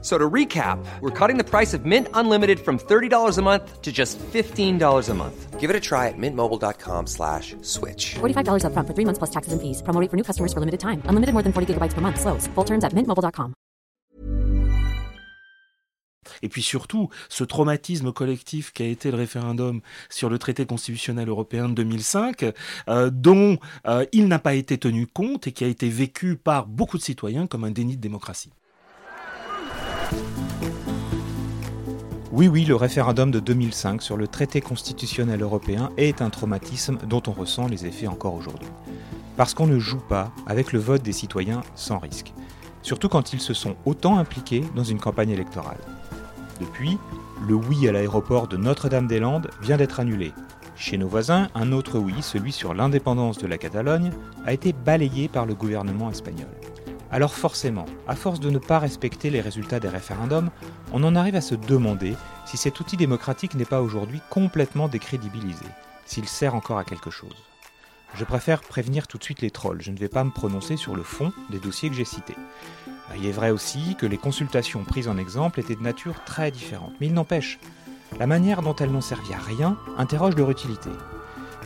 So to recap, we're cutting the price of Mint Unlimited from $30 a month to just $15 a month. Give it a try at mintmobile.com slash switch. $45 upfront for three months plus taxes and fees. Promo rate for new customers for limited time. Unlimited more than 40 gigabytes per month. Slows. Full terms at mintmobile.com. Et puis surtout, ce traumatisme collectif qui a été le référendum sur le traité constitutionnel européen de 2005, euh, dont euh, il n'a pas été tenu compte et qui a été vécu par beaucoup de citoyens comme un déni de démocratie. Oui, oui, le référendum de 2005 sur le traité constitutionnel européen est un traumatisme dont on ressent les effets encore aujourd'hui. Parce qu'on ne joue pas avec le vote des citoyens sans risque. Surtout quand ils se sont autant impliqués dans une campagne électorale. Depuis, le oui à l'aéroport de Notre-Dame-des-Landes vient d'être annulé. Chez nos voisins, un autre oui, celui sur l'indépendance de la Catalogne, a été balayé par le gouvernement espagnol. Alors forcément, à force de ne pas respecter les résultats des référendums, on en arrive à se demander si cet outil démocratique n'est pas aujourd'hui complètement décrédibilisé, s'il sert encore à quelque chose. Je préfère prévenir tout de suite les trolls, je ne vais pas me prononcer sur le fond des dossiers que j'ai cités. Il est vrai aussi que les consultations prises en exemple étaient de nature très différente, mais il n'empêche, la manière dont elles n'ont servi à rien interroge leur utilité.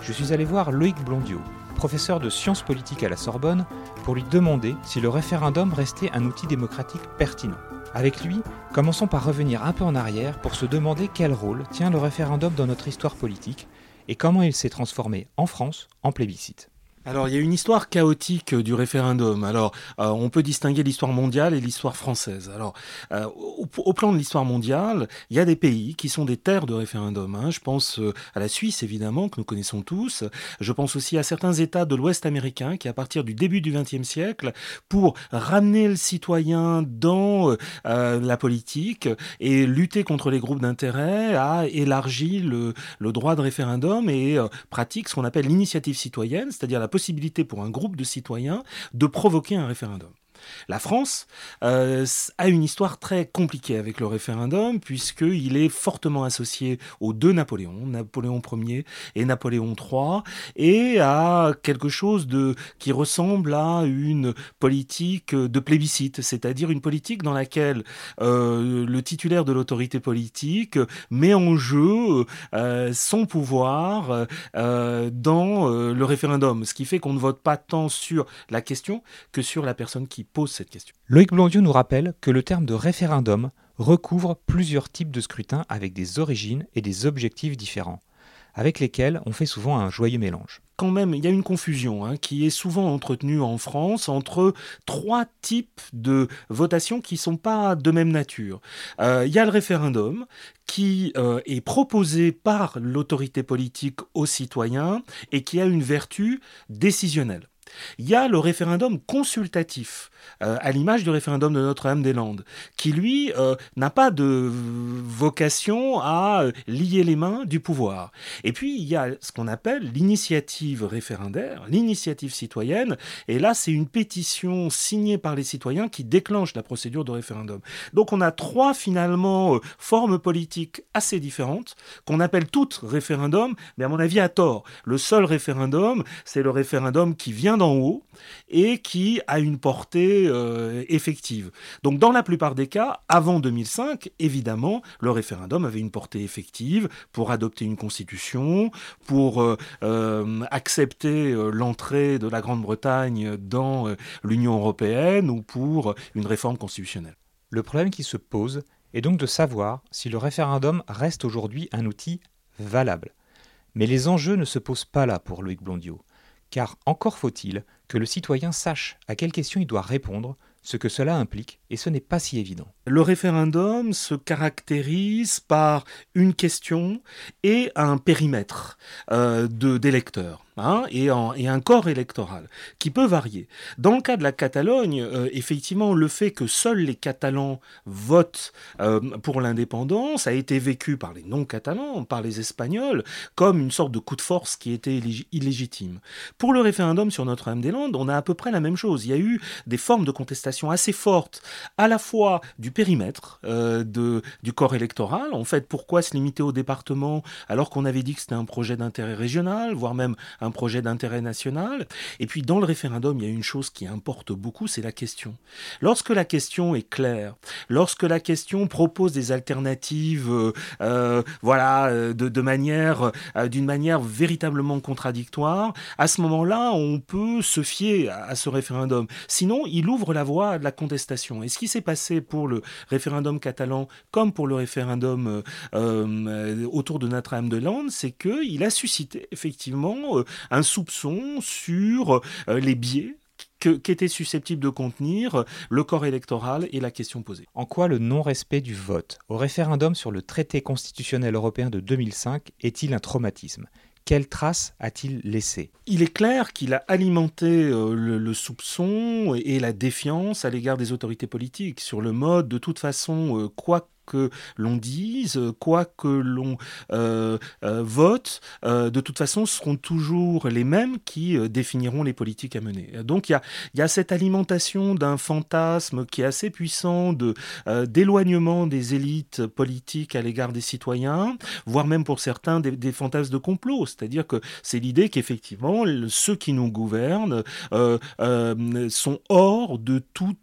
Je suis allé voir Loïc Blondiot, professeur de sciences politiques à la Sorbonne, pour lui demander si le référendum restait un outil démocratique pertinent. Avec lui, commençons par revenir un peu en arrière pour se demander quel rôle tient le référendum dans notre histoire politique et comment il s'est transformé en France en plébiscite. Alors, il y a une histoire chaotique du référendum. Alors, euh, on peut distinguer l'histoire mondiale et l'histoire française. Alors, euh, au, plan de l'histoire mondiale, il y a des pays qui sont des terres de référendum. Hein. Je pense euh, à la Suisse, évidemment, que nous connaissons tous. Je pense aussi à certains États de l'Ouest américain qui, à partir du début du XXe siècle, pour ramener le citoyen dans la politique et lutter contre les groupes d'intérêt, a élargi le, le, droit de référendum et pratique ce qu'on appelle l'initiative citoyenne, c'est-à-dire la possibilité pour un groupe de citoyens de provoquer un référendum. La France euh, a une histoire très compliquée avec le référendum, puisqu'il est fortement associé aux deux Napoléons, Napoléon Ier et Napoléon III, et à quelque chose de, qui ressemble à une politique de plébiscite, c'est-à-dire une politique dans laquelle euh, le titulaire de l'autorité politique met en jeu euh, son pouvoir dans le référendum, ce qui fait qu'on ne vote pas tant sur la question que sur la personne qui pose cette question. Loïc Blondiot nous rappelle que le terme de référendum recouvre plusieurs types de scrutins avec des origines et des objectifs différents, avec lesquels on fait souvent un joyeux mélange quand même, il y a une confusion hein, qui est souvent entretenue en France entre trois types de votations qui ne sont pas de même nature. Euh, il y a le référendum qui euh, est proposé par l'autorité politique aux citoyens et qui a une vertu décisionnelle. Il y a le référendum consultatif, euh, à l'image du référendum de Notre-Dame-des-Landes, qui lui euh, n'a pas de vocation à euh, lier les mains du pouvoir. Et puis il y a ce qu'on appelle l'initiative référendaire, l'initiative citoyenne, et là c'est une pétition signée par les citoyens qui déclenche la procédure de référendum. Donc on a trois finalement formes politiques assez différentes, qu'on appelle toutes référendum, mais à mon avis à tort. Le seul référendum, c'est le référendum qui vient d'en haut et qui a une portée euh, effective. Donc dans la plupart des cas, avant 2005, évidemment, le référendum avait une portée effective pour adopter une constitution, pour euh, euh, accepter l'entrée de la Grande-Bretagne dans l'Union européenne ou pour une réforme constitutionnelle. Le problème qui se pose est donc de savoir si le référendum reste aujourd'hui un outil valable. Mais les enjeux ne se posent pas là pour Loïc Blondiot car encore faut-il que le citoyen sache à quelle question il doit répondre, ce que cela implique, et ce n'est pas si évident. Le référendum se caractérise par une question et un périmètre euh, d'électeurs. Hein, et, un corps électoral qui peut varier. Dans le cas de la Catalogne, euh, effectivement, le fait que seuls les Catalans votent euh, pour l'indépendance a été vécu par les non-catalans, par les Espagnols, comme une sorte de coup de force qui était illégitime. Pour le référendum sur Notre-Dame-des-Landes, on a à peu près la même chose. Il y a eu des formes de contestation assez fortes, à la fois du périmètre euh, de, du corps électoral. En fait, pourquoi se limiter au département alors qu'on avait dit que c'était un projet d'intérêt régional, voire même un projet d'intérêt national. Et puis dans le référendum, il y a une chose qui importe beaucoup, c'est la question. Lorsque la question est claire, lorsque la question propose des alternatives, euh, euh, voilà, euh, de, manière, d'une manière véritablement contradictoire, à ce moment-là, on peut se fier à, ce référendum. Sinon, il ouvre la voie à la contestation. Et ce qui s'est passé pour le référendum catalan, comme pour le référendum autour de Notre-Dame-de-Lande, c'est qu'il a suscité effectivement un soupçon sur euh, les biais qu'étaient susceptibles de contenir le corps électoral et la question posée. En quoi le non-respect du vote au référendum sur le traité constitutionnel européen de 2005 est-il un traumatisme? Quelle trace a-t-il laissé Il est clair qu'il a alimenté euh, le, soupçon et, la défiance à l'égard des autorités politiques sur le mode de toute façon, euh, quoi que l'on dise, quoi que l'on euh, euh, vote, euh, de toute façon, seront toujours les mêmes qui définiront les politiques à mener. Donc il y a, cette alimentation d'un fantasme qui est assez puissant de d'éloignement des élites politiques à l'égard des citoyens, voire même pour certains des, des fantasmes de complot. C'est-à-dire que c'est l'idée qu'effectivement ceux qui nous gouvernent sont hors de tout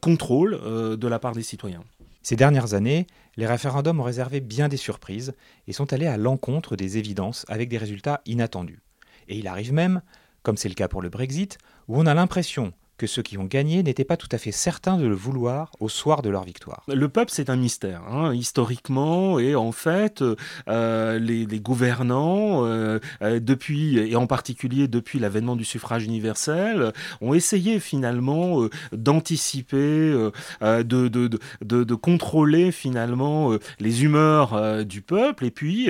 contrôle de la part des citoyens. Ces dernières années, les référendums ont réservé bien des surprises et sont allés à l'encontre des évidences avec des résultats inattendus. Et il arrive même, comme c'est le cas pour le Brexit, où on a l'impression que ceux qui ont gagné n'étaient pas tout à fait certains de le vouloir au soir de leur victoire. Le peuple, c'est un mystère, hein, historiquement, et en fait, euh, les, gouvernants, euh, euh, depuis, et en particulier depuis l'avènement du suffrage universel, ont essayé finalement d'anticiper, de, contrôler finalement les humeurs du peuple, et puis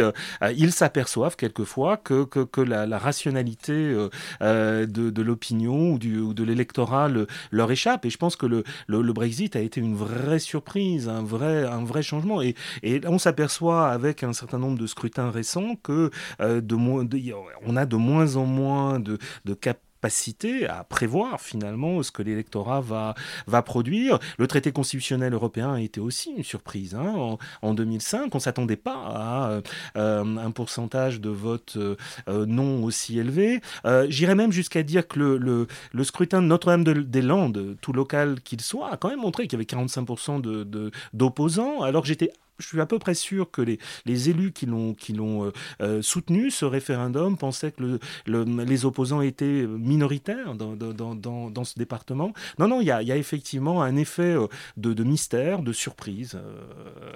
ils s'aperçoivent quelquefois que, la, rationalité de, l'opinion ou de l'électorat leur échappe. Et je pense que le, le, Brexit a été une vraie surprise, un vrai, un vrai changement. Et, et on s'aperçoit avec un certain nombre de scrutins récents que euh, de, on a de moins en moins de, de à prévoir finalement ce que l'électorat va, produire. Le traité constitutionnel européen a été aussi une surprise. Hein. En, 2005, on ne s'attendait pas à euh, un pourcentage de vote euh, non aussi élevé. Euh, j'irais même jusqu'à dire que le, scrutin de Notre-Dame-des-Landes, tout local qu'il soit, a quand même montré qu'il y avait 45% d'opposants, alors que j'étais je suis à peu près sûr que les, élus qui l'ont euh, euh, soutenu ce référendum pensaient que le, les opposants étaient minoritaires dans, ce département. Non, non, il y a, effectivement un effet euh, de mystère, de surprise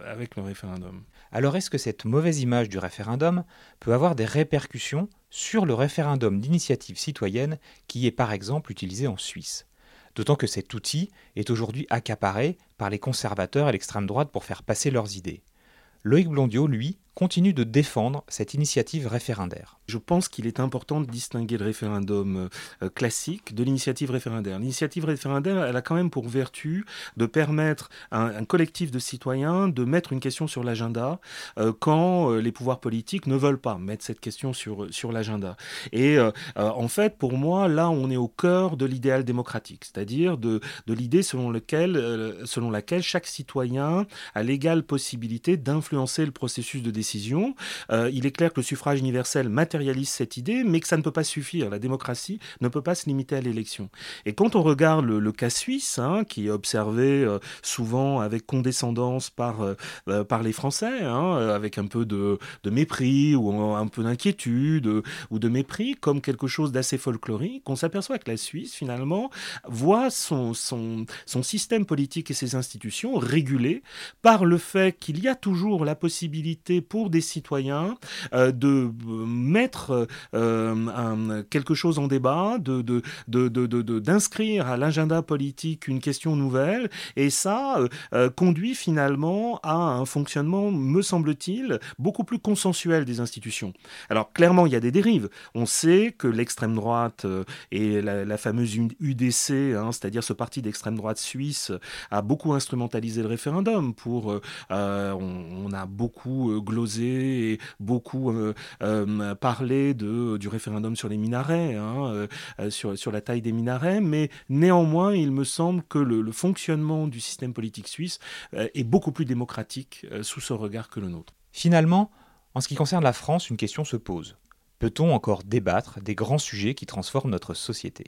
avec le référendum. Alors est-ce que cette mauvaise image du référendum peut avoir des répercussions sur le référendum d'initiative citoyenne qui est par exemple utilisé en Suisse? D'autant que cet outil est aujourd'hui accaparé par les conservateurs et l'extrême droite pour faire passer leurs idées. Loïc Blondiot, lui, continue de défendre cette initiative référendaire. Je pense qu'il est important de distinguer le référendum euh, classique de l'initiative référendaire. L'initiative référendaire, elle a quand même pour vertu de permettre à un, collectif de citoyens de mettre une question sur l'agenda euh, quand euh, les pouvoirs politiques ne veulent pas mettre cette question sur, sur l'agenda. Et en fait, pour moi, là, on est au cœur de l'idéal démocratique, c'est-à-dire de, de l'idée selon, selon laquelle chaque citoyen a l'égale possibilité d'influencer le processus de décision euh, il est clair que le suffrage universel matérialise cette idée, mais que ça ne peut pas suffire. La démocratie ne peut pas se limiter à l'élection. Et quand on regarde le, cas suisse, hein, qui est observé euh, souvent avec condescendance par, euh, par les Français, hein, avec un peu de, mépris ou un peu d'inquiétude ou de mépris, comme quelque chose d'assez folklorique, on s'aperçoit que la Suisse, finalement, voit son, son, son système politique et ses institutions régulés par le fait qu'il y a toujours la possibilité pour pour des citoyens de mettre quelque chose en débat, de, d'inscrire à l'agenda politique une question nouvelle, et ça conduit finalement à un fonctionnement, me semble-t-il, beaucoup plus consensuel des institutions. Alors clairement, il y a des dérives. On sait que l'extrême droite et la, fameuse UDC, hein, c'est-à-dire ce parti d'extrême droite suisse, a beaucoup instrumentalisé le référendum pour. Euh, euh, on, a beaucoup euh, et beaucoup parlé de, du référendum sur les minarets, hein, sur, sur la taille des minarets, mais néanmoins, il me semble que le, le fonctionnement du système politique suisse est beaucoup plus démocratique sous ce regard que le nôtre. Finalement, en ce qui concerne la France, une question se pose. Peut-on encore débattre des grands sujets qui transforment notre société?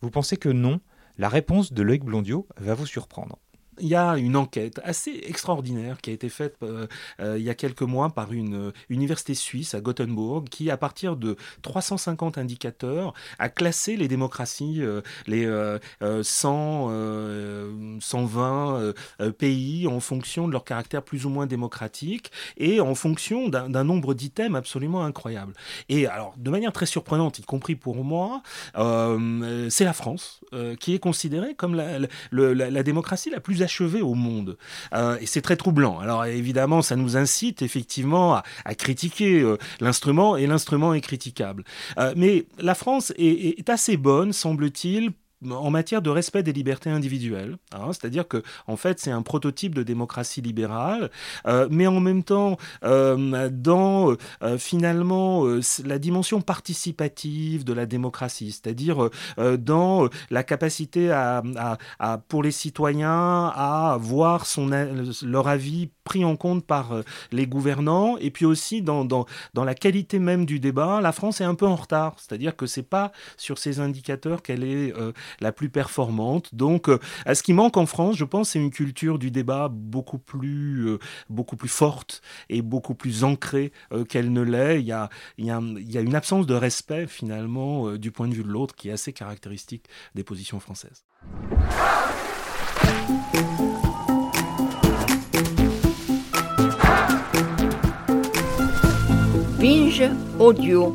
Vous pensez que non? La réponse de Loïc Blondiot va vous surprendre il y a une enquête assez extraordinaire qui a été faite euh, euh, il y a quelques mois par une euh, université suisse à Gothenburg qui, à partir de 350 indicateurs, a classé les démocraties, les 100, 120 pays en fonction de leur caractère plus ou moins démocratique et en fonction d'un nombre d'items absolument incroyable. Et alors, de manière très surprenante, y compris pour moi, c'est la France qui est considérée comme la, la, la démocratie la plus au monde. Euh, et c'est très troublant. Alors évidemment, ça nous incite effectivement à, critiquer euh, l'instrument, et l'instrument est critiquable. Euh, mais la France est assez bonne, semble-t-il, en matière de respect des libertés individuelles, hein, c'est-à-dire que en fait c'est un prototype de démocratie libérale, euh, mais en même temps euh, dans euh, finalement la dimension participative de la démocratie, c'est-à-dire dans la capacité à, pour les citoyens à voir son, leur avis pris en compte par les gouvernants, et puis aussi dans, la qualité même du débat, la France est un peu en retard, c'est-à-dire que c'est pas sur ces indicateurs qu'elle est la plus performante. Donc, euh, à ce qui manque en France, je pense, c'est une culture du débat beaucoup plus, euh, beaucoup plus forte et beaucoup plus ancrée euh, qu'elle ne l'est. Il y a une absence de respect, finalement, du point de vue de l'autre qui est assez caractéristique des positions françaises. Audio.